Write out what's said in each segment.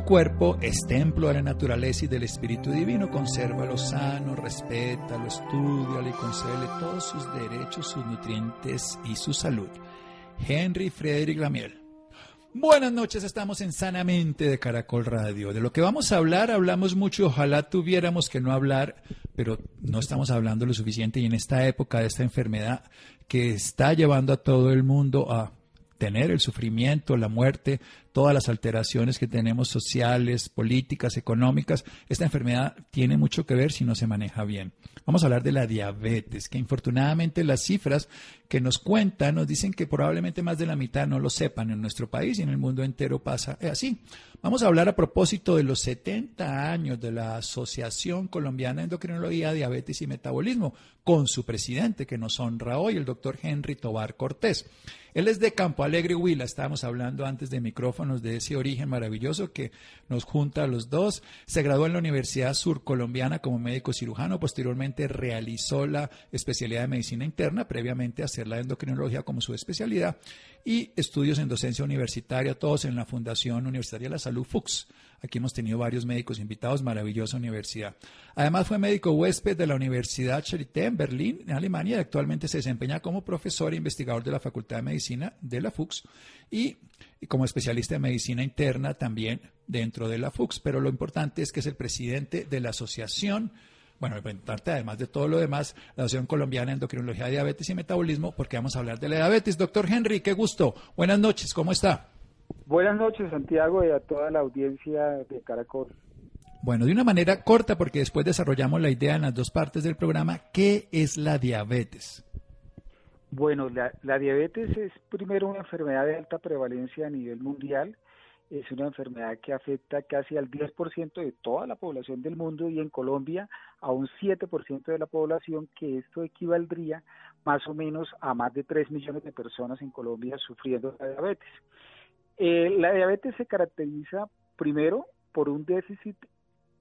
Tu cuerpo es templo de la naturaleza y del Espíritu Divino. Consérvalo sano, respétalo, estudialo y concédele todos sus derechos, sus nutrientes y su salud. Henry Frederick Lamiel. Buenas noches, estamos en Sanamente de Caracol Radio. De lo que vamos a hablar, hablamos mucho, ojalá tuviéramos que no hablar, pero no estamos hablando lo suficiente y en esta época de esta enfermedad que está llevando a todo el mundo a tener el sufrimiento, la muerte, todas las alteraciones que tenemos sociales, políticas, económicas, esta enfermedad tiene mucho que ver si no se maneja bien. Vamos a hablar de la diabetes, que infortunadamente las cifras que nos cuentan nos dicen que probablemente más de la mitad no lo sepan en nuestro país y en el mundo entero pasa así. Vamos a hablar a propósito de los 70 años de la Asociación Colombiana de Endocrinología, Diabetes y Metabolismo, con su presidente que nos honra hoy, el doctor Henry Tobar Cortés. Él es de Campo Alegre, Huila. Estábamos hablando antes de micrófonos de ese origen maravilloso que nos junta a los dos. Se graduó en la Universidad Surcolombiana como médico cirujano. Posteriormente realizó la especialidad de medicina interna, previamente hacer la endocrinología como su especialidad. Y estudios en docencia universitaria, todos en la Fundación Universitaria de la Salud FUX. Aquí hemos tenido varios médicos invitados, maravillosa universidad. Además fue médico huésped de la Universidad Charité en Berlín, en Alemania, y actualmente se desempeña como profesor e investigador de la Facultad de Medicina de la FUX y, como especialista en medicina interna también dentro de la FUX. Pero lo importante es que es el presidente de la asociación bueno, importante además de todo lo demás, la Asociación Colombiana de Endocrinología, Diabetes y Metabolismo, porque vamos a hablar de la diabetes. Doctor Henry, qué gusto. Buenas noches, ¿cómo está? Buenas noches, Santiago, y a toda la audiencia de Caracol. Bueno, de una manera corta, porque después desarrollamos la idea en las dos partes del programa, ¿qué es la diabetes? Bueno, la, diabetes es primero una enfermedad de alta prevalencia a nivel mundial. Es una enfermedad que afecta casi al 10% de toda la población del mundo y en Colombia a un 7% de la población, que esto equivaldría más o menos a más de 3 millones de personas en Colombia sufriendo la diabetes. Eh, la diabetes se caracteriza primero por un déficit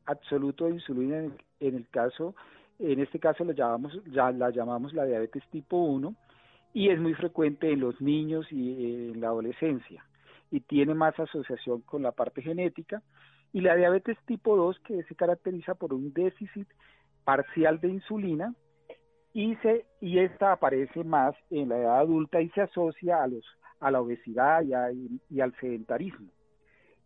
absoluto de insulina en el, caso, en este caso lo llamamos, ya la llamamos la diabetes tipo 1 y es muy frecuente en los niños y eh, en la adolescencia y tiene más asociación con la parte genética. Y la diabetes tipo 2 que se caracteriza por un déficit parcial de insulina y se y esta aparece más en la edad adulta y se asocia a los a la obesidad y, al sedentarismo.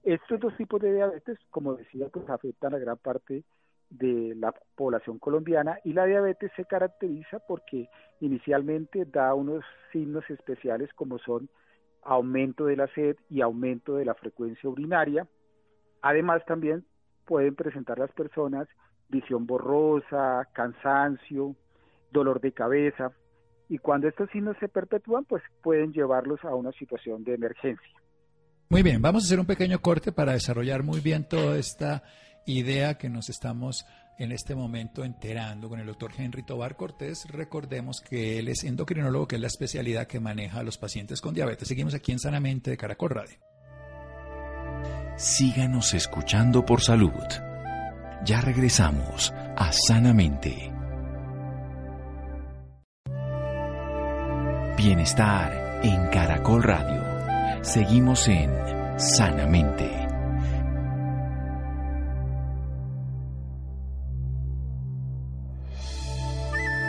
Estos dos tipos de diabetes, como decía, pues afectan a gran parte de la población colombiana y la diabetes se caracteriza porque inicialmente da unos signos especiales como son aumento de la sed y aumento de la frecuencia urinaria. Además también pueden presentar las personas visión borrosa, cansancio, dolor de cabeza, y cuando estos signos se perpetúan, pues pueden llevarlos a una situación de emergencia. Muy bien, vamos a hacer un pequeño corte para desarrollar muy bien toda esta idea que nos estamos en este momento enterando con el doctor Henry Tobar Cortés. Recordemos que él es endocrinólogo, que es la especialidad que maneja a los pacientes con diabetes. Seguimos aquí en Sanamente de Caracol Radio. Síganos escuchando por salud. Ya regresamos a Sanamente. Bienestar en Caracol Radio. Seguimos en Sanamente.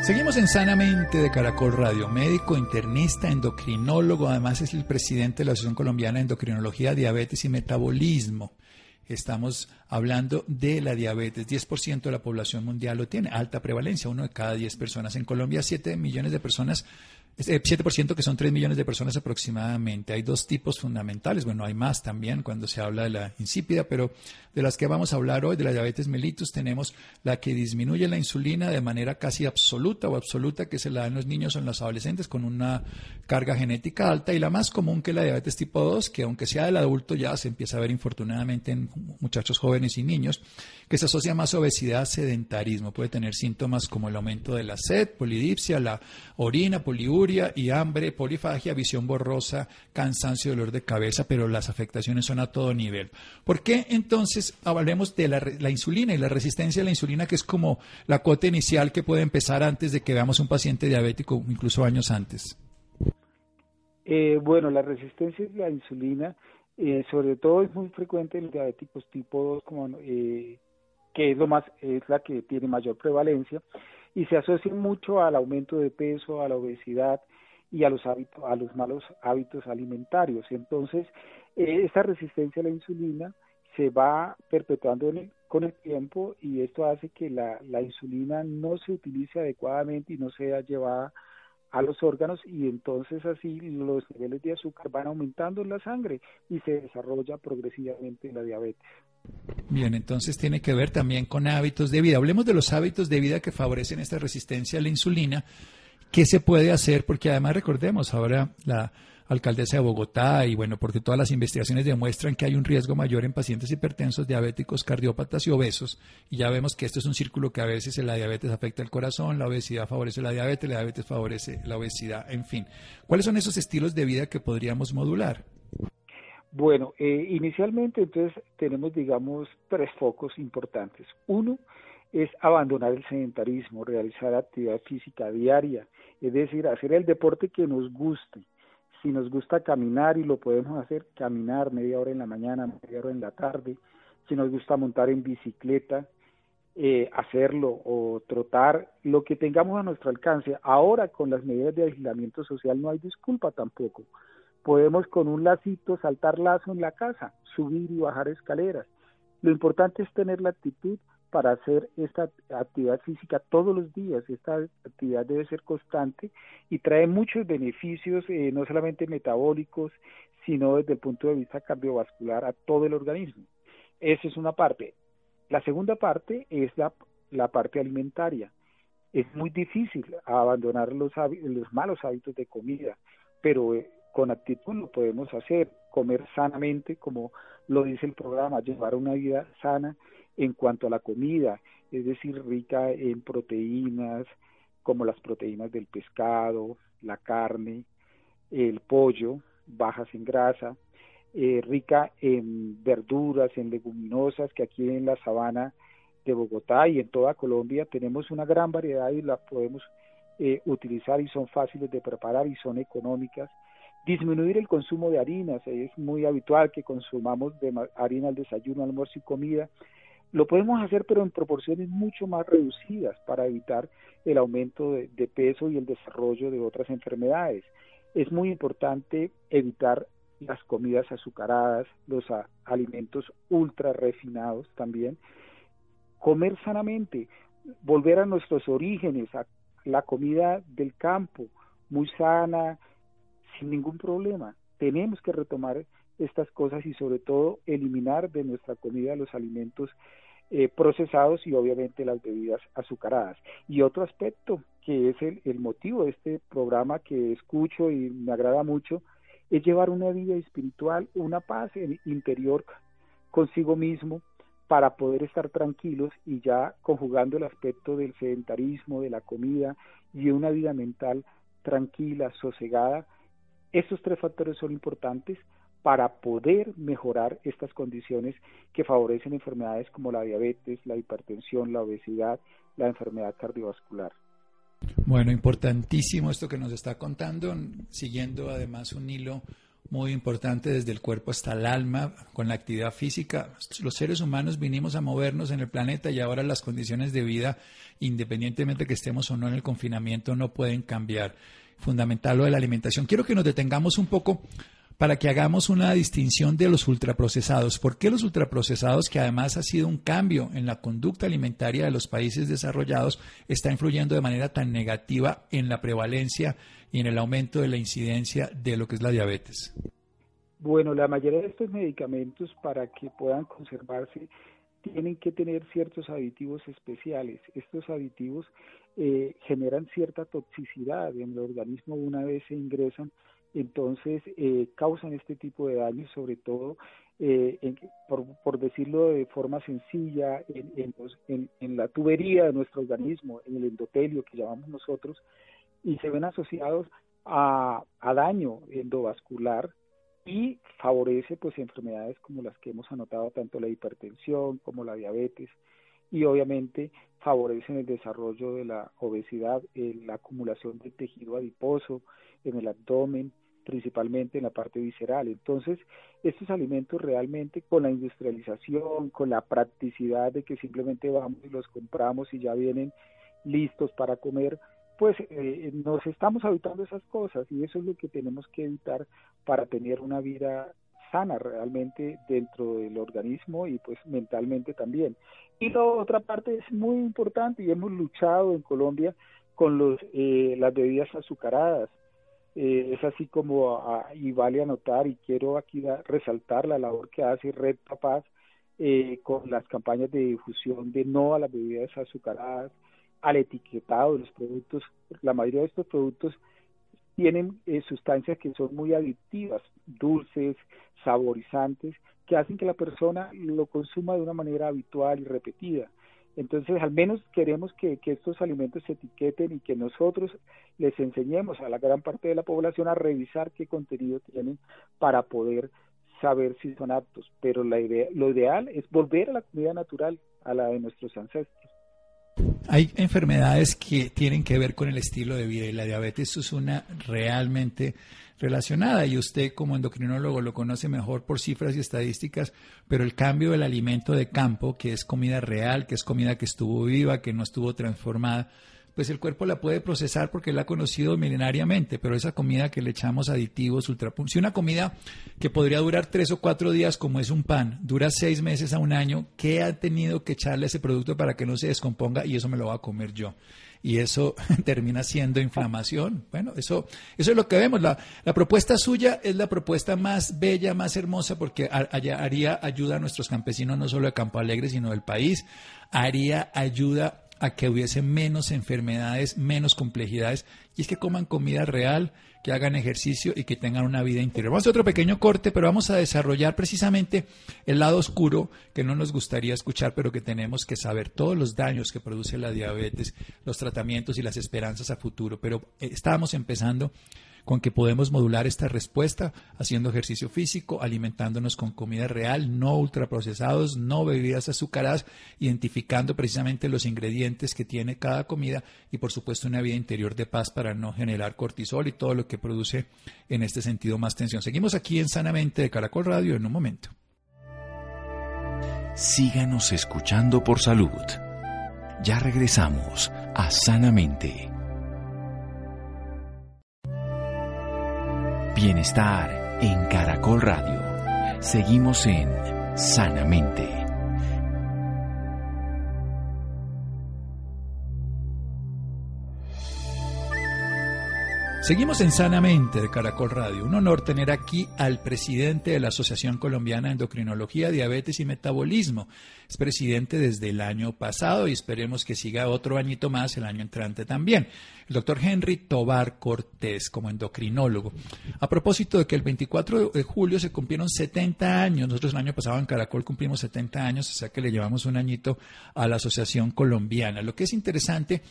Seguimos en Sanamente de Caracol Radio. Médico, internista, endocrinólogo, además es el presidente de la Asociación Colombiana de Endocrinología, Diabetes y Metabolismo. Estamos hablando de la diabetes. 10% de la población mundial lo tiene, alta prevalencia, uno de cada 10 personas. En Colombia, 7 millones de personas 7% eh, que son 3 millones de personas aproximadamente. Hay dos tipos fundamentales, bueno, hay más también cuando se habla de la insípida, pero de las que vamos a hablar hoy, de la diabetes mellitus, tenemos la que disminuye la insulina de manera casi absoluta o absoluta que se la da los niños o en los adolescentes con una carga genética alta y la más común que la diabetes tipo 2, que aunque sea del adulto ya se empieza a ver infortunadamente en muchachos jóvenes y niños, que se asocia más a obesidad, sedentarismo. Puede tener síntomas como el aumento de la sed, polidipsia, la orina, poliuria y hambre, polifagia, visión borrosa, cansancio, dolor de cabeza, pero las afectaciones son a todo nivel. ¿Por qué entonces hablemos de la, insulina y la resistencia a la insulina, que es como la cuota inicial que puede empezar antes de que veamos un paciente diabético, incluso años antes? Eh, bueno, la resistencia a la insulina, eh, sobre todo es muy frecuente en los diabéticos tipo 2, como eh, que es lo más es la que tiene mayor prevalencia y se asocia mucho al aumento de peso, a la obesidad y a los hábitos a los malos hábitos alimentarios. Entonces, eh, esta resistencia a la insulina se va perpetuando con el tiempo y esto hace que la, la insulina no se utilice adecuadamente y no sea llevada a los órganos y entonces así los niveles de azúcar van aumentando en la sangre y se desarrolla progresivamente la diabetes. Bien, entonces tiene que ver también con hábitos de vida. Hablemos de los hábitos de vida que favorecen esta resistencia a la insulina. ¿Qué se puede hacer? Porque además recordemos, ahora la alcaldesa de Bogotá y bueno, porque todas las investigaciones demuestran que hay un riesgo mayor en pacientes hipertensos, diabéticos, cardiópatas y obesos. Y ya vemos que esto es un círculo que a veces la diabetes afecta el corazón, la obesidad favorece la diabetes, la diabetes favorece la obesidad, en fin. ¿Cuáles son esos estilos de vida que podríamos modular? Bueno, eh, inicialmente entonces tenemos, digamos, tres focos importantes. Uno es abandonar el sedentarismo, realizar actividad física diaria, es decir, hacer el deporte que nos guste. Si nos gusta caminar y lo podemos hacer, caminar media hora en la mañana, media hora en la tarde. Si nos gusta montar en bicicleta, eh, hacerlo o trotar, lo que tengamos a nuestro alcance. Ahora con las medidas de aislamiento social no hay disculpa tampoco Podemos con un lacito saltar lazo en la casa, subir y bajar escaleras. Lo importante es tener la actitud para hacer esta actividad física todos los días. Esta actividad debe ser constante y trae muchos beneficios, eh, no solamente metabólicos, sino desde el punto de vista cardiovascular a todo el organismo. Esa es una parte. La segunda parte es la, la parte alimentaria. Es muy difícil abandonar los, los malos hábitos de comida, pero eh, con actitud lo podemos hacer, comer sanamente, como lo dice el programa, llevar una vida sana en cuanto a la comida, es decir, rica en proteínas, como las proteínas del pescado, la carne, el pollo, bajas en grasa, eh, rica en verduras, en leguminosas, que aquí en la sabana de Bogotá y en toda Colombia tenemos una gran variedad y las podemos eh, utilizar y son fáciles de preparar y son económicas Disminuir el consumo de harinas, es muy habitual que consumamos de harina al desayuno, almuerzo y comida. Lo podemos hacer pero en proporciones mucho más reducidas para evitar el aumento de, peso y el desarrollo de otras enfermedades. Es muy importante evitar las comidas azucaradas, los alimentos ultra refinados también. Comer sanamente, volver a nuestros orígenes, a la comida del campo, muy sana, sin ningún problema. Tenemos que retomar estas cosas y sobre todo eliminar de nuestra comida los alimentos eh, procesados y obviamente las bebidas azucaradas. Y otro aspecto que es el, el motivo de este programa que escucho y me agrada mucho es llevar una vida espiritual, una paz interior consigo mismo para poder estar tranquilos y ya conjugando el aspecto del sedentarismo, de la comida y una vida mental tranquila, sosegada, estos tres factores son importantes para poder mejorar estas condiciones que favorecen enfermedades como la diabetes, la hipertensión, la obesidad, la enfermedad cardiovascular. Bueno, importantísimo esto que nos está contando, siguiendo además un hilo muy importante desde el cuerpo hasta el alma, con la actividad física. Los seres humanos vinimos a movernos en el planeta y ahora las condiciones de vida, independientemente que estemos o no en el confinamiento, no pueden cambiar fundamental lo de la alimentación. Quiero que nos detengamos un poco para que hagamos una distinción de los ultraprocesados. ¿Por qué los ultraprocesados, que además ha sido un cambio en la conducta alimentaria de los países desarrollados, está influyendo de manera tan negativa en la prevalencia y en el aumento de la incidencia de lo que es la diabetes? Bueno, la mayoría de estos medicamentos para que puedan conservarse tienen que tener ciertos aditivos especiales. Estos aditivos eh, generan cierta toxicidad en el organismo una vez se ingresan entonces eh, causan este tipo de daños, sobre todo, eh, por, decirlo de forma sencilla, en, en, la tubería de nuestro organismo, en el endotelio que llamamos nosotros, y se ven asociados a, a daño endovascular y favorece pues enfermedades como las que hemos anotado, tanto la hipertensión como la diabetes, y obviamente favorecen el desarrollo de la obesidad, la acumulación de tejido adiposo en el abdomen, principalmente en la parte visceral. Entonces, estos alimentos realmente con la industrialización, con la practicidad de que simplemente vamos y los compramos y ya vienen listos para comer, pues eh, nos estamos habitando esas cosas y eso es lo que tenemos que evitar para tener una vida sana realmente dentro del organismo y pues mentalmente también. Y la otra parte es muy importante y hemos luchado en Colombia con los, eh, las bebidas azucaradas. Eh, es así como, y vale anotar, y quiero aquí resaltar la labor que hace Red Papás eh, con las campañas de difusión de no a las bebidas azucaradas, al etiquetado de los productos. La mayoría de estos productos tienen eh, sustancias que son muy adictivas, dulces, saborizantes, que hacen que la persona lo consuma de una manera habitual y repetida. Entonces, al menos queremos que, estos alimentos se etiqueten y que nosotros les enseñemos a la gran parte de la población a revisar qué contenido tienen para poder saber si son aptos. Pero la idea, lo ideal es volver a la comida natural, a la de nuestros ancestros. Hay enfermedades que tienen que ver con el estilo de vida y la diabetes es una realmente relacionada y usted como endocrinólogo lo conoce mejor por cifras y estadísticas, pero el cambio del alimento de campo, que es comida real, que es comida que estuvo viva, que no estuvo transformada, pues el cuerpo la puede procesar porque la ha conocido milenariamente, pero esa comida que le echamos aditivos, ultrapuntos, si una comida que podría durar tres o cuatro días como es un pan, dura seis meses a un año, ¿qué ha tenido que echarle a ese producto para que no se descomponga y eso me lo va a comer yo? Y eso termina siendo inflamación. Bueno, eso, eso es lo que vemos. La, la propuesta suya es la propuesta más bella, más hermosa, porque haría ayuda a nuestros campesinos, no solo de Campo Alegre, sino del país. Haría ayuda a que hubiese menos enfermedades, menos complejidades, y es que coman comida real, que hagan ejercicio y que tengan una vida interior. Vamos a otro pequeño corte, pero vamos a desarrollar precisamente el lado oscuro que no nos gustaría escuchar, pero que tenemos que saber todos los daños que produce la diabetes, los tratamientos y las esperanzas a futuro. Pero eh, estábamos empezando con que podemos modular esta respuesta haciendo ejercicio físico, alimentándonos con comida real, no ultraprocesados, no bebidas azucaradas, identificando precisamente los ingredientes que tiene cada comida y por supuesto una vida interior de paz para no generar cortisol y todo lo que produce en este sentido más tensión. Seguimos aquí en Sanamente de Caracol Radio en un momento. Síganos escuchando por salud. Ya regresamos a Sanamente. Bienestar en Caracol Radio. Seguimos en Sanamente. Seguimos en Sanamente de Caracol Radio. Un honor tener aquí al presidente de la Asociación Colombiana de Endocrinología, Diabetes y Metabolismo. Es presidente desde el año pasado y esperemos que siga otro añito más el año entrante también. El doctor Henry Tobar Cortés como endocrinólogo. A propósito de que el 24 de julio se cumplieron 70 años, nosotros el año pasado en Caracol cumplimos 70 años, o sea que le llevamos un añito a la Asociación Colombiana. Lo que es interesante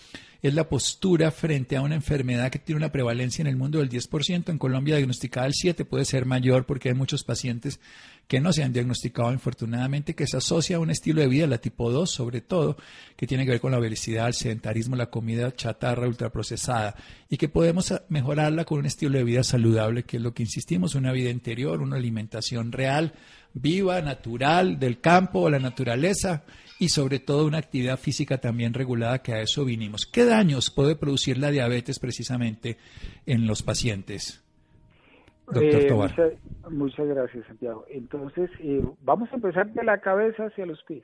es la postura frente a una enfermedad que tiene una prevalencia en el mundo del 10%, en Colombia diagnosticada el 7%, puede ser mayor porque hay muchos pacientes que no se han diagnosticado infortunadamente, que se asocia a un estilo de vida, la tipo 2 sobre todo, que tiene que ver con la obesidad, el sedentarismo, la comida chatarra ultraprocesada, y que podemos mejorarla con un estilo de vida saludable, que es lo que insistimos, una vida interior, una alimentación real, viva, natural, del campo, o la naturaleza, y sobre todo una actividad física también regulada, que a eso vinimos. ¿Qué daños puede producir la diabetes precisamente en los pacientes? Doctor Tobar. Muchas, gracias, Santiago. Entonces, vamos a empezar de la cabeza hacia los pies.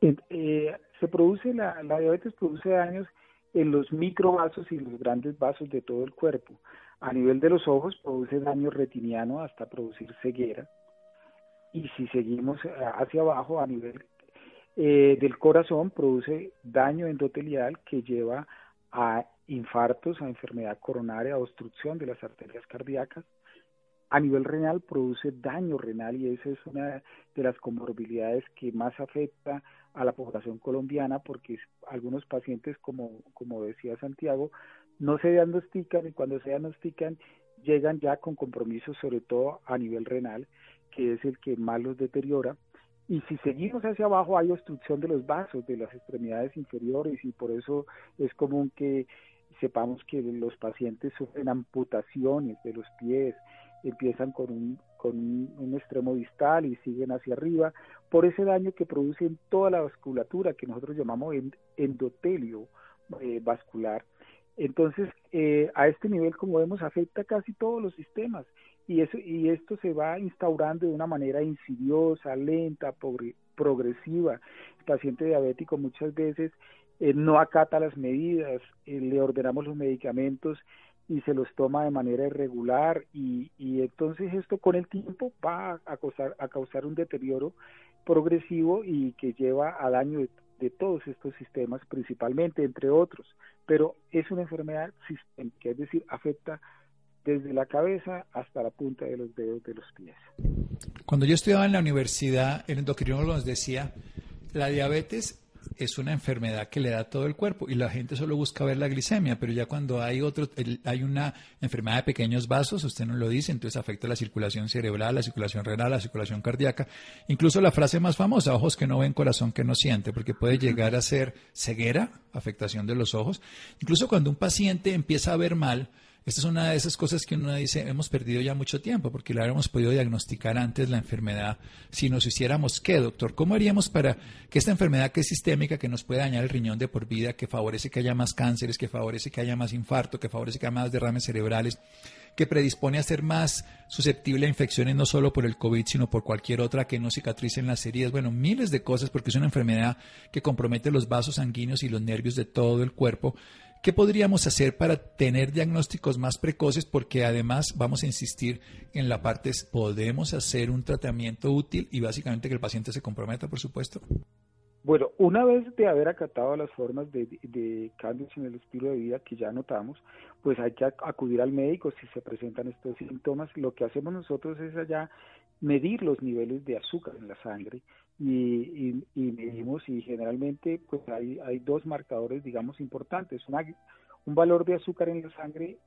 se produce, la, la diabetes produce daños en los microvasos y los grandes vasos de todo el cuerpo. A nivel de los ojos produce daño retiniano hasta producir ceguera. Y si seguimos hacia abajo a nivel eh, del corazón produce daño endotelial que lleva a infartos, a enfermedad coronaria, a obstrucción de las arterias cardíacas. A nivel renal produce daño renal y esa es una de las comorbilidades que más afecta a la población colombiana porque algunos pacientes, como, como decía Santiago, no se diagnostican y cuando se diagnostican llegan ya con compromisos sobre todo a nivel renal, que es el que más los deteriora. Y si seguimos hacia abajo hay obstrucción de los vasos, de las extremidades inferiores y por eso es común que sepamos que los pacientes sufren amputaciones de los pies, empiezan con un, con un, extremo distal y siguen hacia arriba, por ese daño que produce en toda la vasculatura que nosotros llamamos endotelio eh, vascular. Entonces, eh, a este nivel, como vemos, afecta casi todos los sistemas y, eso, y esto se va instaurando de una manera insidiosa, lenta, progresiva. El paciente diabético muchas veces eh, no acata las medidas, le ordenamos los medicamentos y se los toma de manera irregular y, y entonces esto con el tiempo va a causar, a causar un deterioro progresivo y que lleva a daño de, todos estos sistemas principalmente, entre otros, pero es una enfermedad sistémica, es decir, afecta desde la cabeza hasta la punta de los dedos de los pies. Cuando yo estudiaba en la universidad, el endocrinólogo nos decía, la diabetes es una enfermedad que le da todo el cuerpo y la gente solo busca ver la glicemia, pero ya cuando hay otro, hay una enfermedad de pequeños vasos, usted no lo dice, entonces afecta la circulación cerebral, la circulación renal, la circulación cardíaca, incluso la frase más famosa, ojos que no ven, corazón que no siente, porque puede llegar a ser ceguera, afectación de los ojos, incluso cuando un paciente empieza a ver mal, esta es una de esas cosas que uno dice, hemos perdido ya mucho tiempo, porque la habríamos podido diagnosticar antes la enfermedad si nos hiciéramos qué, doctor. ¿Cómo haríamos para que esta enfermedad que es sistémica, que nos puede dañar el riñón de por vida, que favorece que haya más cánceres, que favorece que haya más infarto, que favorece que haya más derrames cerebrales, que predispone a ser más susceptible a infecciones no solo por el COVID, sino por cualquier otra que no cicatricen las heridas, bueno, miles de cosas, porque es una enfermedad que compromete los vasos sanguíneos y los nervios de todo el cuerpo. ¿Qué podríamos hacer para tener diagnósticos más precoces? Porque además vamos a insistir en la parte, podemos hacer un tratamiento útil y básicamente que el paciente se comprometa, por supuesto. Bueno, una vez de haber acatado las formas de, cambios en el estilo de vida que ya notamos, pues hay que acudir al médico si se presentan estos síntomas. Lo que hacemos nosotros es allá medir los niveles de azúcar en la sangre y, medimos y generalmente pues hay, hay dos marcadores digamos importantes. Un valor de azúcar en la sangre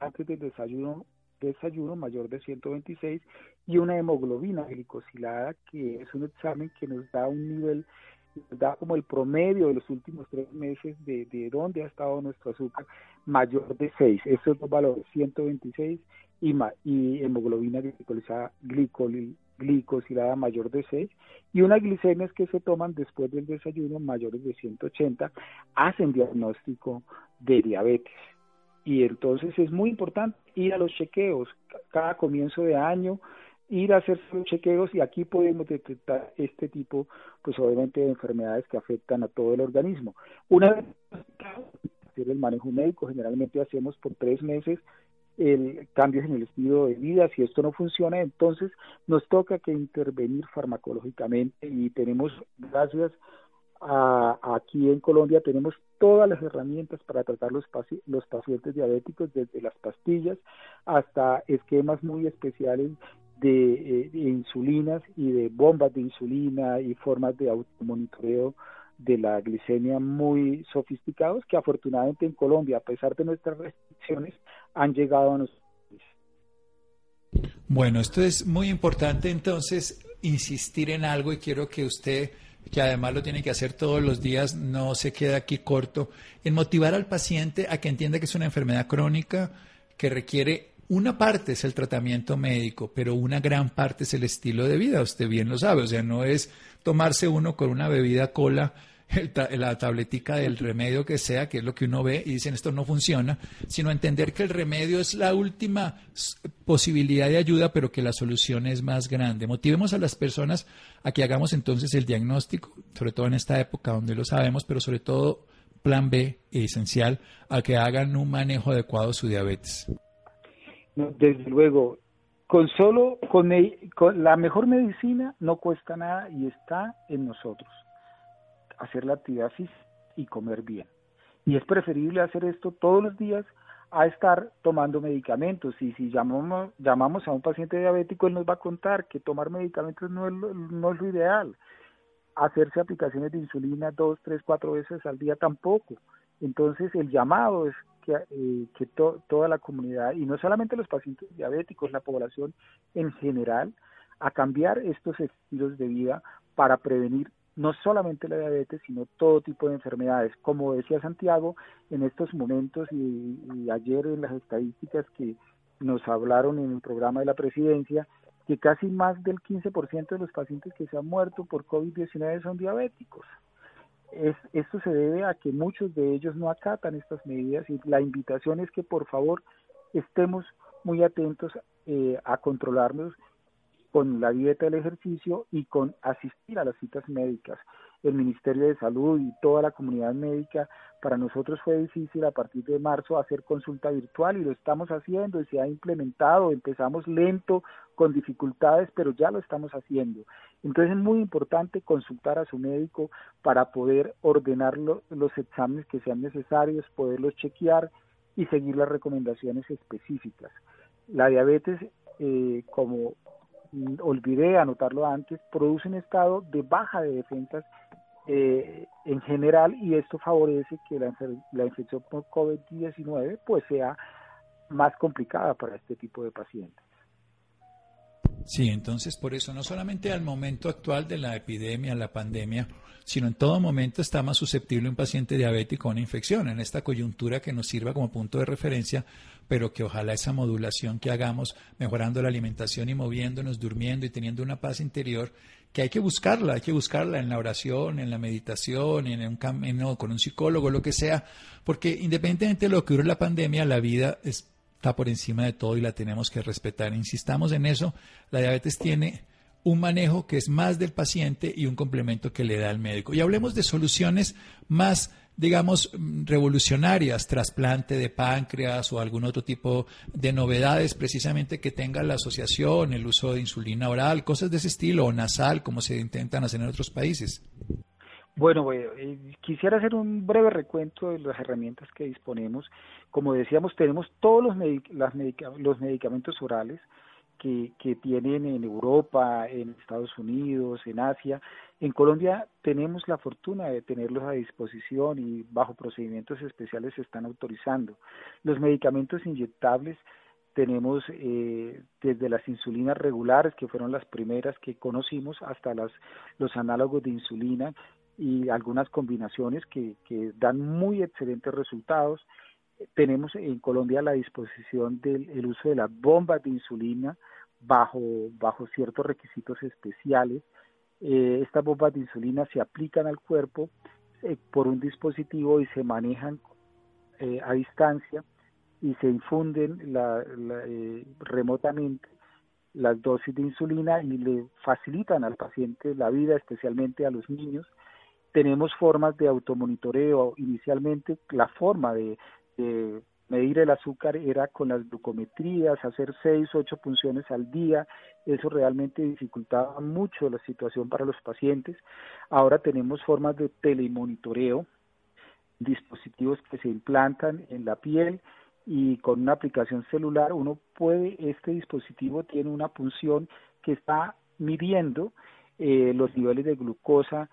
antes del desayuno desayuno mayor de 126 y una hemoglobina glicosilada que es un examen que nos da un nivel nos da como el promedio de los últimos tres meses de, de dónde ha estado nuestro azúcar mayor de 6 esos dos valores 126 y, y hemoglobina glicosilada, glicosilada mayor de 6 y unas glicemias que se toman después del desayuno mayores de 180 hacen diagnóstico de diabetes. Y entonces es muy importante ir a los chequeos cada comienzo de año, ir a hacer los chequeos y aquí podemos detectar este tipo, pues obviamente de enfermedades que afectan a todo el organismo. Una vez el manejo médico, generalmente hacemos por tres meses el cambios en el estilo de vida, si esto no funciona, entonces nos toca que intervenir farmacológicamente y tenemos, gracias a, aquí en Colombia, tenemos todas las herramientas para tratar los, los pacientes diabéticos, desde las pastillas hasta esquemas muy especiales de, eh, de insulinas y de bombas de insulina y formas de automonitoreo de la glicemia muy sofisticados que afortunadamente en Colombia, a pesar de nuestras restricciones, han llegado a nosotros. Bueno, esto es muy importante entonces insistir en algo y quiero que usted, que además lo tiene que hacer todos los días, no se quede aquí corto, en motivar al paciente a que entienda que es una enfermedad crónica que requiere una parte es el tratamiento médico, pero una gran parte es el estilo de vida, usted bien lo sabe, o sea, no es tomarse uno con una bebida cola la tabletica del remedio que sea, que es lo que uno ve y dicen esto no funciona, sino entender que el remedio es la última posibilidad de ayuda, pero que la solución es más grande. Motivemos a las personas a que hagamos entonces el diagnóstico, sobre todo en esta época donde lo sabemos, pero sobre todo plan B esencial, a que hagan un manejo adecuado de su diabetes. Desde luego, con solo con, la mejor medicina no cuesta nada y está en nosotros hacer la actividad y comer bien. Y es preferible hacer esto todos los días a estar tomando medicamentos. Y si llamamos llamamos a un paciente diabético él nos va a contar que tomar medicamentos no es lo, no es lo ideal. Hacerse aplicaciones de insulina dos tres cuatro veces al día tampoco. Entonces el llamado es que, eh, toda la comunidad, y no solamente los pacientes diabéticos, la población en general, a cambiar estos estilos de vida para prevenir no solamente la diabetes, sino todo tipo de enfermedades. Como decía Santiago, en estos momentos y ayer en las estadísticas que nos hablaron en el programa de la presidencia, que casi más del 15% de los pacientes que se han muerto por COVID-19 son diabéticos esto se debe a que muchos de ellos no acatan estas medidas y la invitación es que por favor estemos muy atentos eh, a controlarnos con la dieta del ejercicio y con asistir a las citas médicas el Ministerio de Salud y toda la comunidad médica, para nosotros fue difícil a partir de marzo hacer consulta virtual y lo estamos haciendo y se ha implementado, empezamos lento, con dificultades, pero ya lo estamos haciendo. Entonces es muy importante consultar a su médico para poder ordenar los exámenes que sean necesarios, poderlos chequear y seguir las recomendaciones específicas. La diabetes, eh, como olvidé anotarlo antes, produce un estado de baja de defensas eh, en general y esto favorece que la, infección por COVID-19 pues sea más complicada para este tipo de pacientes. Sí, entonces por eso no solamente al momento actual de la epidemia, la pandemia, sino en todo momento está más susceptible un paciente diabético a una infección, en esta coyuntura que nos sirva como punto de referencia, pero que ojalá esa modulación que hagamos, mejorando la alimentación y moviéndonos, durmiendo y teniendo una paz interior, que hay que buscarla, hay que buscarla en la oración, en la meditación, en un camino con un psicólogo, lo que sea, porque independientemente de lo que dure la pandemia, la vida está por encima de todo y la tenemos que respetar. Insistamos en eso, la diabetes tiene un manejo que es más del paciente y un complemento que le da el médico. Y hablemos de soluciones más digamos, revolucionarias, trasplante de páncreas o algún otro tipo de novedades precisamente que tenga la asociación, el uso de insulina oral, cosas de ese estilo, o nasal, como se intentan hacer en otros países. Bueno, eh, quisiera hacer un breve recuento de las herramientas que disponemos. Como decíamos, tenemos todos los, los medicamentos orales, que, tienen en Europa, en Estados Unidos, en Asia. En Colombia tenemos la fortuna de tenerlos a disposición y bajo procedimientos especiales se están autorizando. Los medicamentos inyectables tenemos eh, desde las insulinas regulares, que fueron las primeras que conocimos, hasta las, los análogos de insulina y algunas combinaciones que dan muy excelentes resultados tenemos en Colombia la disposición del uso de las bombas de insulina bajo, bajo ciertos requisitos especiales. Eh, estas bombas de insulina se aplican al cuerpo eh, por un dispositivo y se manejan eh, a distancia y se infunden la, remotamente las dosis de insulina y le facilitan al paciente la vida, especialmente a los niños. Tenemos formas de automonitoreo, inicialmente la forma de medir el azúcar era con las glucometrías, hacer seis, ocho punciones al día, eso realmente dificultaba mucho la situación para los pacientes. Ahora tenemos formas de telemonitoreo, dispositivos que se implantan en la piel y con una aplicación celular uno puede, este dispositivo tiene una punción que está midiendo eh, los niveles de glucosa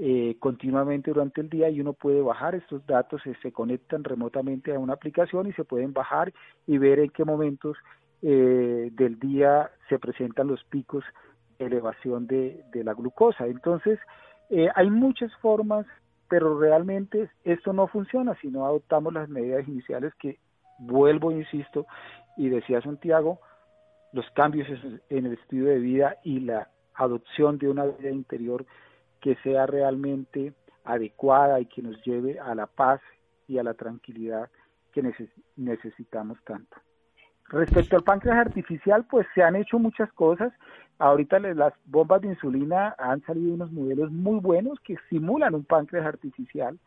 eh, continuamente durante el día y uno puede bajar estos datos, se, conectan remotamente a una aplicación y se pueden bajar y ver en qué momentos eh, del día se presentan los picos de elevación de, la glucosa. Entonces, eh, hay muchas formas, pero realmente esto no funciona si no adoptamos las medidas iniciales que, vuelvo, insisto, y decía Santiago, los cambios en el estilo de vida y la adopción de una vida interior que sea realmente adecuada y que nos lleve a la paz y a la tranquilidad que necesitamos tanto. Respecto al páncreas artificial, pues se han hecho muchas cosas. Ahorita las bombas de insulina han salido unos modelos muy buenos que simulan un páncreas artificial,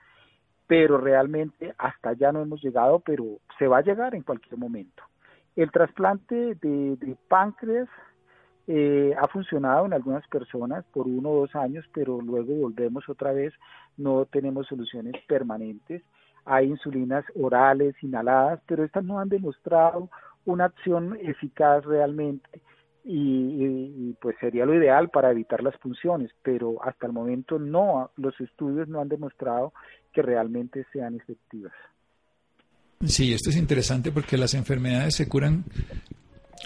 pero realmente hasta allá no hemos llegado, pero se va a llegar en cualquier momento. El trasplante de, páncreas eh, ha funcionado en algunas personas por uno o dos años, pero luego volvemos otra vez, no tenemos soluciones permanentes. Hay insulinas orales, inhaladas, pero estas no han demostrado una acción eficaz realmente y, pues sería lo ideal para evitar las funciones, pero hasta el momento no, los estudios no han demostrado que realmente sean efectivas. Sí, esto es interesante porque las enfermedades se curan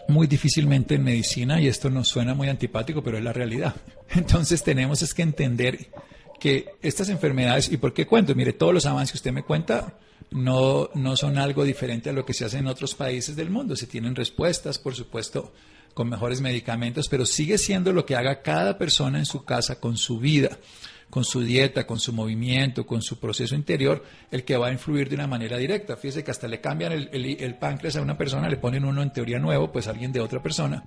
muy difícilmente en medicina y esto nos suena muy antipático, pero es la realidad. Entonces tenemos es que entender que estas enfermedades, ¿y por qué cuento? Mire, todos los avances que usted me cuenta no, no son algo diferente a lo que se hace en otros países del mundo. Se tienen respuestas, por supuesto, con mejores medicamentos, pero sigue siendo lo que haga cada persona en su casa con su vida, con su dieta, con su movimiento, con su proceso interior, el que va a influir de una manera directa. Fíjese que hasta le cambian el, el páncreas a una persona, le ponen uno en teoría nuevo, pues alguien de otra persona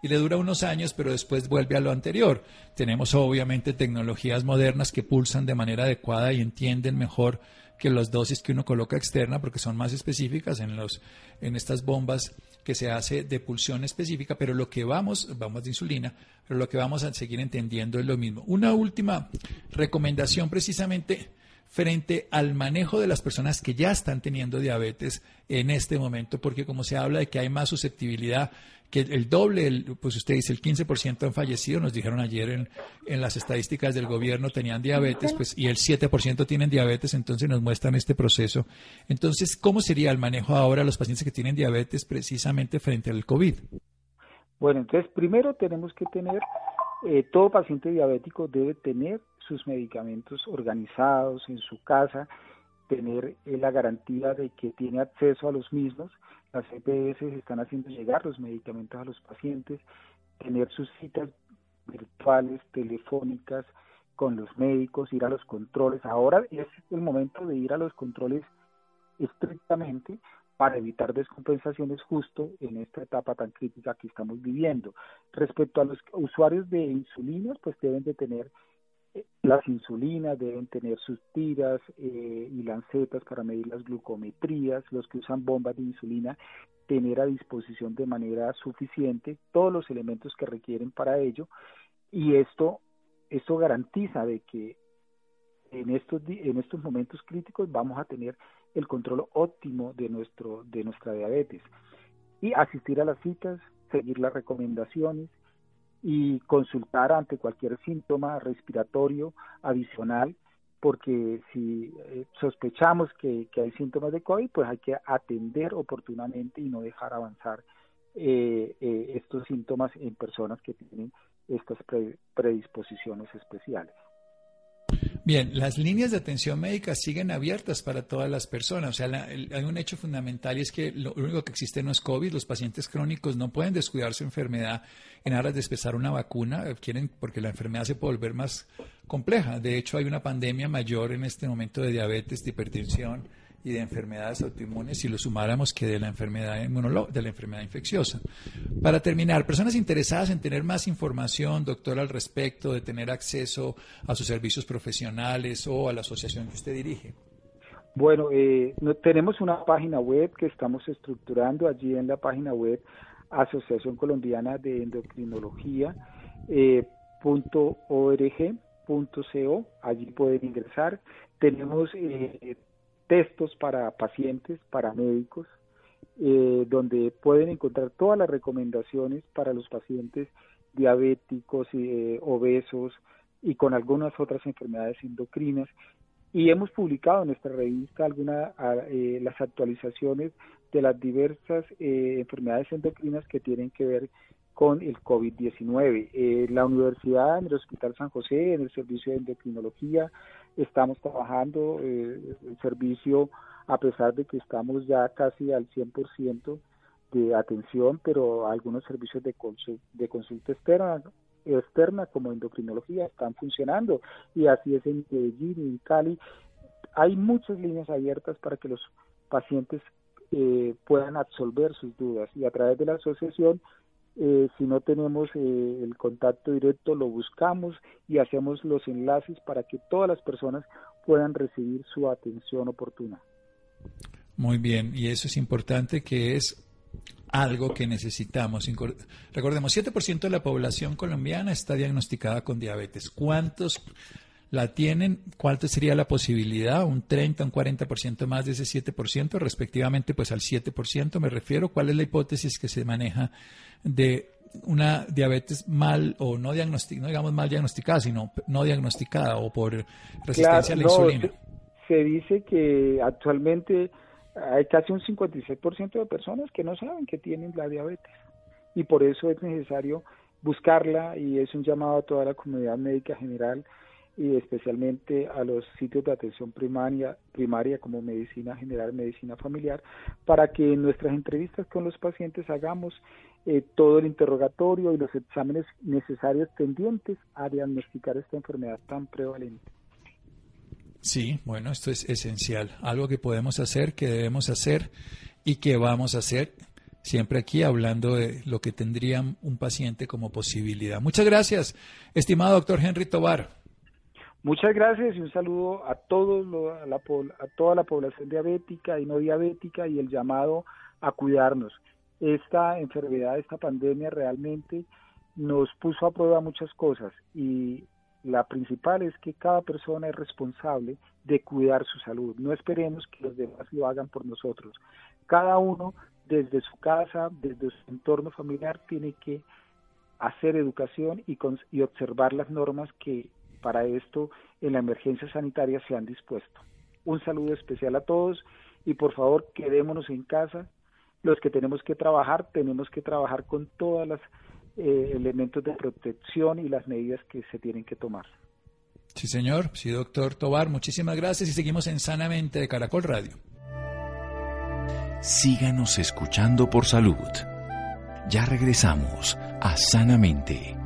y le dura unos años, pero después vuelve a lo anterior. Tenemos obviamente tecnologías modernas que pulsan de manera adecuada y entienden mejor que las dosis que uno coloca externa porque son más específicas en los en estas bombas que se hace de pulsión específica, pero lo que vamos, vamos de insulina, pero lo que vamos a seguir entendiendo es lo mismo. Una última recomendación precisamente frente al manejo de las personas que ya están teniendo diabetes en este momento, porque como se habla de que hay más susceptibilidad, que el doble, pues usted dice el 15% han fallecido, nos dijeron ayer en, en, las estadísticas del gobierno tenían diabetes, pues y el 7% tienen diabetes, entonces nos muestran este proceso. Entonces, ¿cómo sería el manejo ahora de los pacientes que tienen diabetes precisamente frente al COVID? Bueno, entonces primero tenemos que tener, eh, todo paciente diabético debe tener sus medicamentos organizados en su casa, tener eh, la garantía de que tiene acceso a los mismos. Las EPS están haciendo llegar los medicamentos a los pacientes, tener sus citas virtuales, telefónicas con los médicos, ir a los controles. Ahora es el momento de ir a los controles estrictamente para evitar descompensaciones justo en esta etapa tan crítica que estamos viviendo. Respecto a los usuarios de insulinas, pues deben de tener las insulinas deben tener sus tiras eh, y lancetas para medir las glucometrías, los que usan bombas de insulina tener a disposición de manera suficiente todos los elementos que requieren para ello. Y esto esto garantiza de que en estos en estos momentos críticos vamos a tener el control óptimo de nuestro de nuestra diabetes. Y asistir a las citas, seguir las recomendaciones y consultar ante cualquier síntoma respiratorio adicional, porque si eh, sospechamos que, hay síntomas de COVID, pues hay que atender oportunamente y no dejar avanzar eh, eh, estos síntomas en personas que tienen estas predisposiciones especiales. Bien, las líneas de atención médica siguen abiertas para todas las personas. O sea, hay un hecho fundamental y es que lo único que existe no es COVID. Los pacientes crónicos no pueden descuidar su enfermedad en aras de empezar una vacuna, eh, quieren porque la enfermedad se puede volver más compleja. De hecho, hay una pandemia mayor en este momento de diabetes, de hipertensión y de enfermedades autoinmunes si lo sumáramos que de la enfermedad de la enfermedad infecciosa. Para terminar, personas interesadas en tener más información, doctor, al respecto, de tener acceso a sus servicios profesionales o a la asociación que usted dirige. Bueno, eh, tenemos una página web que estamos estructurando allí en la página web Asociación Colombiana de Endocrinología eh, allí pueden ingresar. Tenemos eh, textos para pacientes, para médicos, eh, donde pueden encontrar todas las recomendaciones para los pacientes diabéticos, eh, obesos y con algunas otras enfermedades endocrinas. Y hemos publicado en nuestra revista algunas eh, las actualizaciones de las diversas enfermedades endocrinas que tienen que ver con el COVID-19. la universidad, en el Hospital San José, en el Servicio de Endocrinología, estamos trabajando eh, el servicio a pesar de que estamos ya casi al 100% de atención, pero algunos servicios de, consulta, de consulta externa externa como endocrinología están funcionando y así es en Medellín en Cali. Hay muchas líneas abiertas para que los pacientes eh, puedan absolver sus dudas y a través de la asociación eh, si no tenemos eh, el contacto directo, lo buscamos y hacemos los enlaces para que todas las personas puedan recibir su atención oportuna. Muy bien, y eso es importante que es algo que necesitamos. Recordemos, 7% de la población colombiana está diagnosticada con diabetes. ¿Cuántos la tienen? ¿Cuánto sería la posibilidad? ¿Un 30, un 40% más de ese 7%? Respectivamente, pues al 7% me refiero. ¿Cuál es la hipótesis que se maneja de una diabetes mal o no diagnosticada, no digamos mal diagnosticada, sino no diagnosticada o por resistencia a la insulina? Se dice que actualmente hay casi un 56% de personas que no saben que tienen la diabetes y por eso es necesario buscarla y es un llamado a toda la comunidad médica general y especialmente a los sitios de atención primaria, primaria como medicina general, medicina familiar, para que en nuestras entrevistas con los pacientes hagamos eh, todo el interrogatorio y los exámenes necesarios tendientes a diagnosticar esta enfermedad tan prevalente. Sí, bueno, esto es esencial, algo que podemos hacer, que debemos hacer y que vamos a hacer siempre aquí hablando de lo que tendría un paciente como posibilidad. Muchas gracias, estimado doctor Henry Tobar. Muchas gracias y un saludo a todos a, la, a toda la población diabética y no diabética y el llamado a cuidarnos. Esta enfermedad, esta pandemia realmente nos puso a prueba muchas cosas y la principal es que cada persona es responsable de cuidar su salud. No esperemos que los demás lo hagan por nosotros. Cada uno desde su casa, desde su entorno familiar, tiene que hacer educación y, y observar las normas que para esto en la emergencia sanitaria se han dispuesto. Un saludo especial a todos y por favor quedémonos en casa. Los que tenemos que trabajar, tenemos que trabajar con todas las eh, elementos de protección y las medidas que se tienen que tomar. Sí, señor. Sí, doctor Tobar, muchísimas gracias y seguimos en Sanamente de Caracol Radio. Síganos escuchando por salud. Ya regresamos a Sanamente.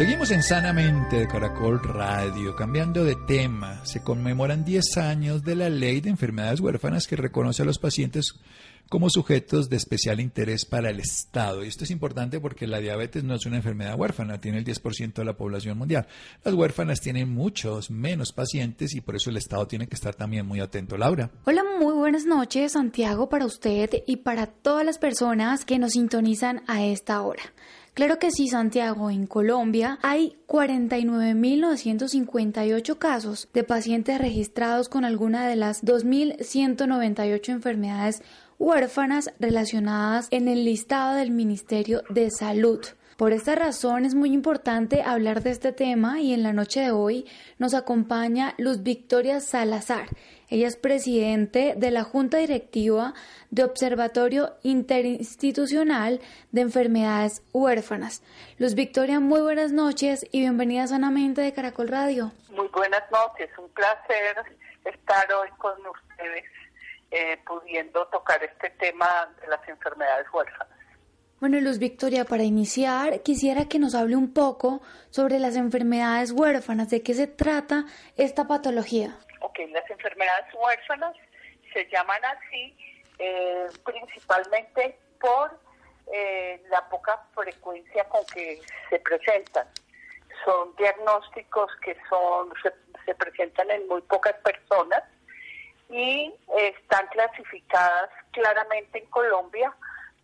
Seguimos en Sanamente de Caracol Radio. Cambiando de tema, se conmemoran 10 años de la ley de enfermedades huérfanas que reconoce a los pacientes como sujetos de especial interés para el Estado. Y esto es importante porque la diabetes no es una enfermedad huérfana, tiene el 10% de la población mundial. Las huérfanas tienen muchos menos pacientes y por eso el Estado tiene que estar también muy atento. Laura. Hola, muy buenas noches, Santiago, para usted y para todas las personas que nos sintonizan a esta hora. Claro que sí, Santiago, en Colombia hay 49.958 casos de pacientes registrados con alguna de las 2.198 enfermedades huérfanas relacionadas en el listado del Ministerio de Salud. Por esta razón es muy importante hablar de este tema y en la noche de hoy nos acompaña Luz Victoria Salazar. Ella es presidente de la Junta Directiva de Observatorio Interinstitucional de Enfermedades Huérfanas. Luz Victoria, muy buenas noches y bienvenida Sanamente de Caracol Radio. Muy buenas noches, un placer estar hoy con ustedes eh, pudiendo tocar este tema de las enfermedades huérfanas. Bueno, Luz Victoria, para iniciar, quisiera que nos hable un poco sobre las enfermedades huérfanas, de qué se trata esta patología. Ok, las enfermedades huérfanas se llaman así eh, principalmente por eh, la poca frecuencia con que se presentan. Son diagnósticos que son se presentan en muy pocas personas y están clasificadas claramente en Colombia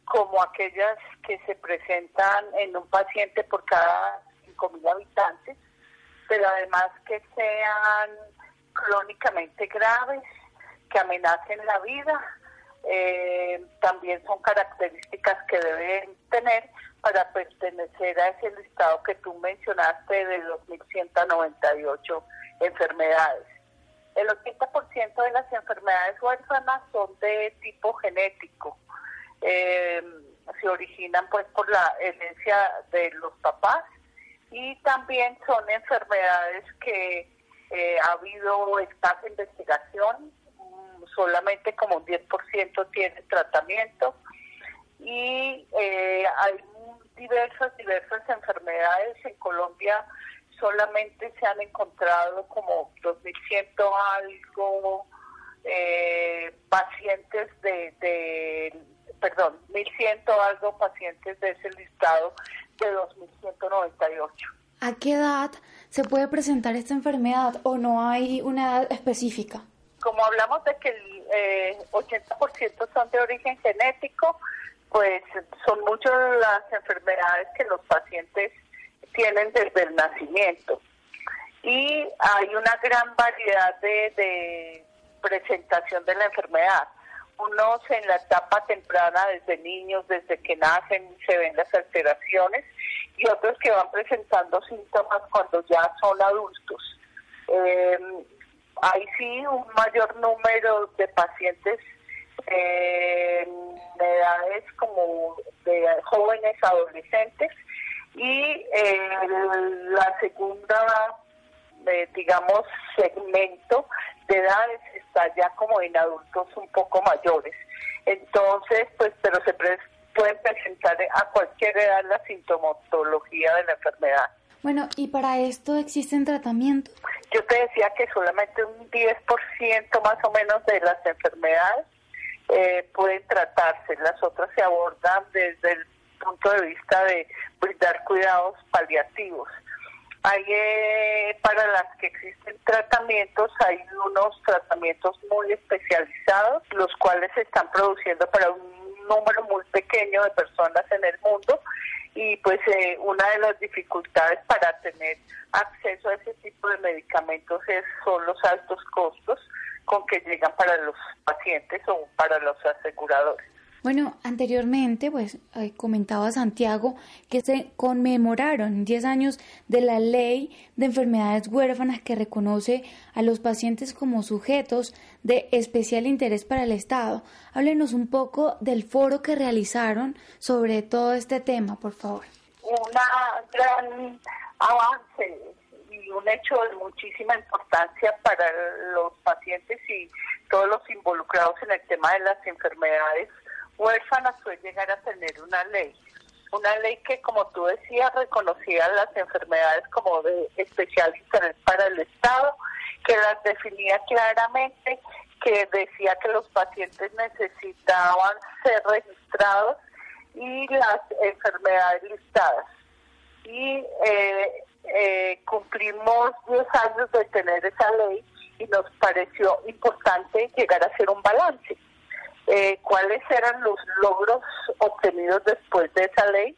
como aquellas que se presentan en un paciente por cada 5.000 habitantes, pero además que sean crónicamente graves, que amenacen la vida, eh, también son características que deben tener para pertenecer a ese listado que tú mencionaste de 2.198 enfermedades. El 80% de las enfermedades huérfanas son de tipo genético. Eh, se originan pues por la herencia de los papás y también son enfermedades que eh, ha habido escasa investigación, mm, solamente como un 10% tiene tratamiento y eh, hay diversas, diversas enfermedades. En Colombia solamente se han encontrado como 2.100 algo eh, pacientes de, de, perdón, 1.100 algo pacientes de ese listado de 2.198. ¿A qué edad se puede presentar esta enfermedad o no hay una edad específica? Como hablamos de que el eh, 80% son de origen genético, pues son muchas las enfermedades que los pacientes tienen desde el nacimiento. Y hay una gran variedad de, de presentación de la enfermedad. Unos en la etapa temprana, desde niños, desde que nacen, se ven las alteraciones, y otros que van presentando síntomas cuando ya son adultos. Eh, hay sí un mayor número de pacientes en edades como de jóvenes adolescentes y eh, la segunda, eh, digamos, segmento de edades está ya como en adultos un poco mayores. Entonces, pues, pero se pueden presentar a cualquier edad la sintomatología de la enfermedad. Bueno, ¿y para esto existen tratamientos? Yo te decía que solamente un 10% más o menos de las enfermedades eh, pueden tratarse, las otras se abordan desde el punto de vista de brindar cuidados paliativos. Hay eh, para las que existen tratamientos, hay unos tratamientos muy especializados, los cuales se están produciendo para un número muy pequeño de personas en el mundo y pues eh, una de las dificultades para tener acceso a ese tipo de medicamentos es, son los altos costos con que llegan para los pacientes o para los aseguradores. Bueno, anteriormente, pues comentaba Santiago que se conmemoraron 10 años de la ley de enfermedades huérfanas que reconoce a los pacientes como sujetos de especial interés para el Estado. Háblenos un poco del foro que realizaron sobre todo este tema, por favor. Un gran avance y un hecho de muchísima importancia para los pacientes y todos los involucrados en el tema de las enfermedades huérfanas puede llegar a tener una ley. Una ley que, como tú decías, reconocía las enfermedades como de especial interés para el Estado, que las definía claramente, que decía que los pacientes necesitaban ser registrados y las enfermedades listadas. Y eh, eh, cumplimos 10 años de tener esa ley y nos pareció importante llegar a hacer un balance. Eh, cuáles eran los logros obtenidos después de esa ley,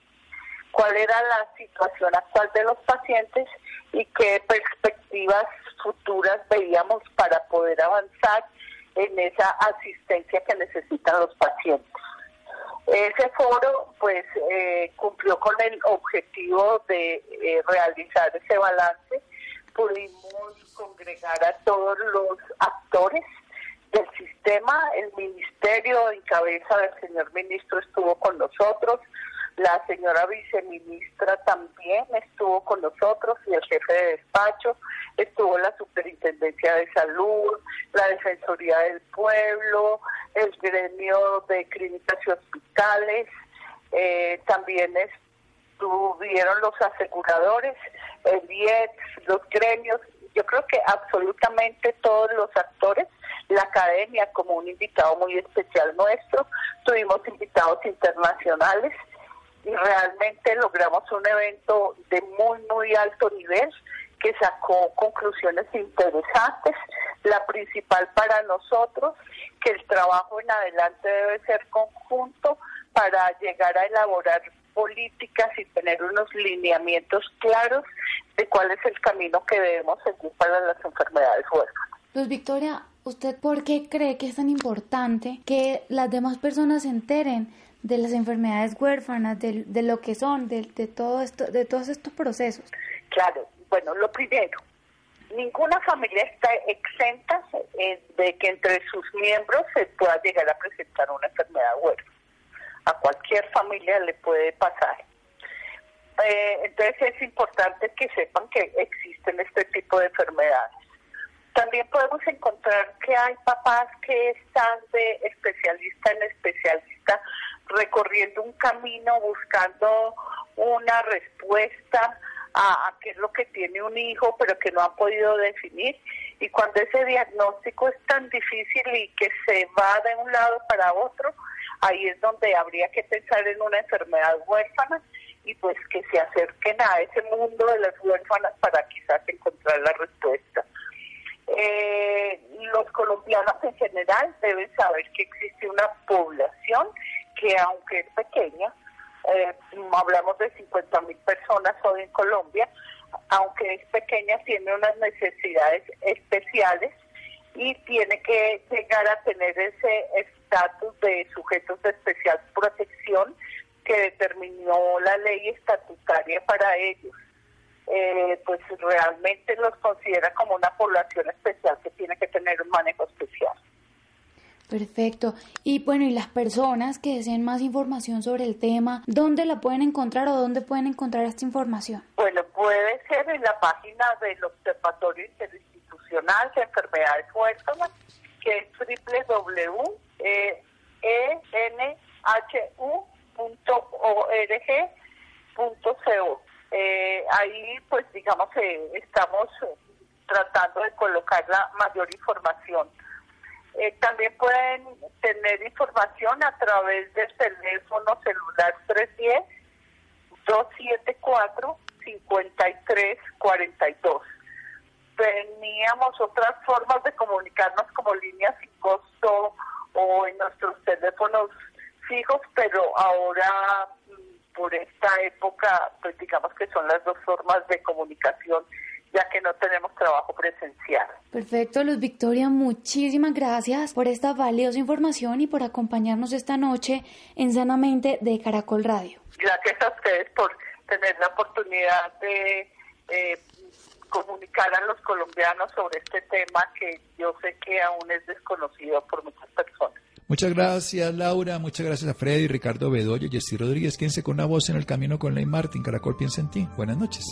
cuál era la situación actual de los pacientes y qué perspectivas futuras veíamos para poder avanzar en esa asistencia que necesitan los pacientes. Ese foro pues eh, cumplió con el objetivo de eh, realizar ese balance, pudimos congregar a todos los actores del sistema, el ministerio en cabeza del señor ministro estuvo con nosotros, la señora viceministra también estuvo con nosotros y el jefe de despacho, estuvo la superintendencia de salud, la defensoría del pueblo, el gremio de clínicas y hospitales, eh, también estuvieron los aseguradores, el IEX, los gremios, yo creo que absolutamente todos los actores la academia como un invitado muy especial nuestro, tuvimos invitados internacionales y realmente logramos un evento de muy, muy alto nivel que sacó conclusiones interesantes. La principal para nosotros, que el trabajo en adelante debe ser conjunto para llegar a elaborar políticas y tener unos lineamientos claros de cuál es el camino que debemos seguir para las enfermedades huérfanas. Luz Victoria, ¿usted por qué cree que es tan importante que las demás personas se enteren de las enfermedades huérfanas, de, lo que son, de, todo esto, de todos estos procesos? Claro, bueno, lo primero, ninguna familia está exenta eh, de que entre sus miembros se pueda llegar a presentar una enfermedad huérfana. A cualquier familia le puede pasar. Eh, entonces es importante que sepan que existen este tipo de enfermedades. También podemos encontrar que hay papás que están de especialista en especialista recorriendo un camino buscando una respuesta a, qué es lo que tiene un hijo, pero que no han podido definir. Y cuando ese diagnóstico es tan difícil y que se va de un lado para otro, ahí es donde habría que pensar en una enfermedad huérfana y pues que se acerquen a ese mundo de las huérfanas para quizás encontrar la respuesta. Eh, los colombianos en general deben saber que existe una población que aunque es pequeña, eh, hablamos de 50 mil personas hoy en Colombia, aunque es pequeña, tiene unas necesidades especiales y tiene que llegar a tener ese estatus de sujetos de especial protección que determinó la ley estatutaria para ellos. Eh, pues realmente los considera como una población especial que tiene que tener un manejo especial. Perfecto. Y bueno, y las personas que deseen más información sobre el tema, ¿dónde la pueden encontrar o dónde pueden encontrar esta información? Bueno, puede ser en la página del Observatorio Interinstitucional de Enfermedades Huérfanas, que es www.enhu.org.co. Eh, ahí, pues digamos, eh, estamos tratando de colocar la mayor información. Eh, también pueden tener información a través del teléfono celular 310-274-5342. Teníamos otras formas de comunicarnos como líneas sin costo o en nuestros teléfonos fijos, pero ahora por esta época, pues digamos que son las dos formas de comunicación ya que no tenemos trabajo presencial. Perfecto, Luz Victoria, muchísimas gracias por esta valiosa información y por acompañarnos esta noche en Sanamente de Caracol Radio. Gracias a ustedes por tener la oportunidad de eh, comunicar a los colombianos sobre este tema que yo sé que aún es desconocido por muchas personas. Muchas gracias, Laura. Muchas gracias a Freddy, Ricardo Bedoyo, Jessy Rodríguez. Quédense con una voz en el camino con Ley Martin. Caracol piensa en ti. Buenas noches.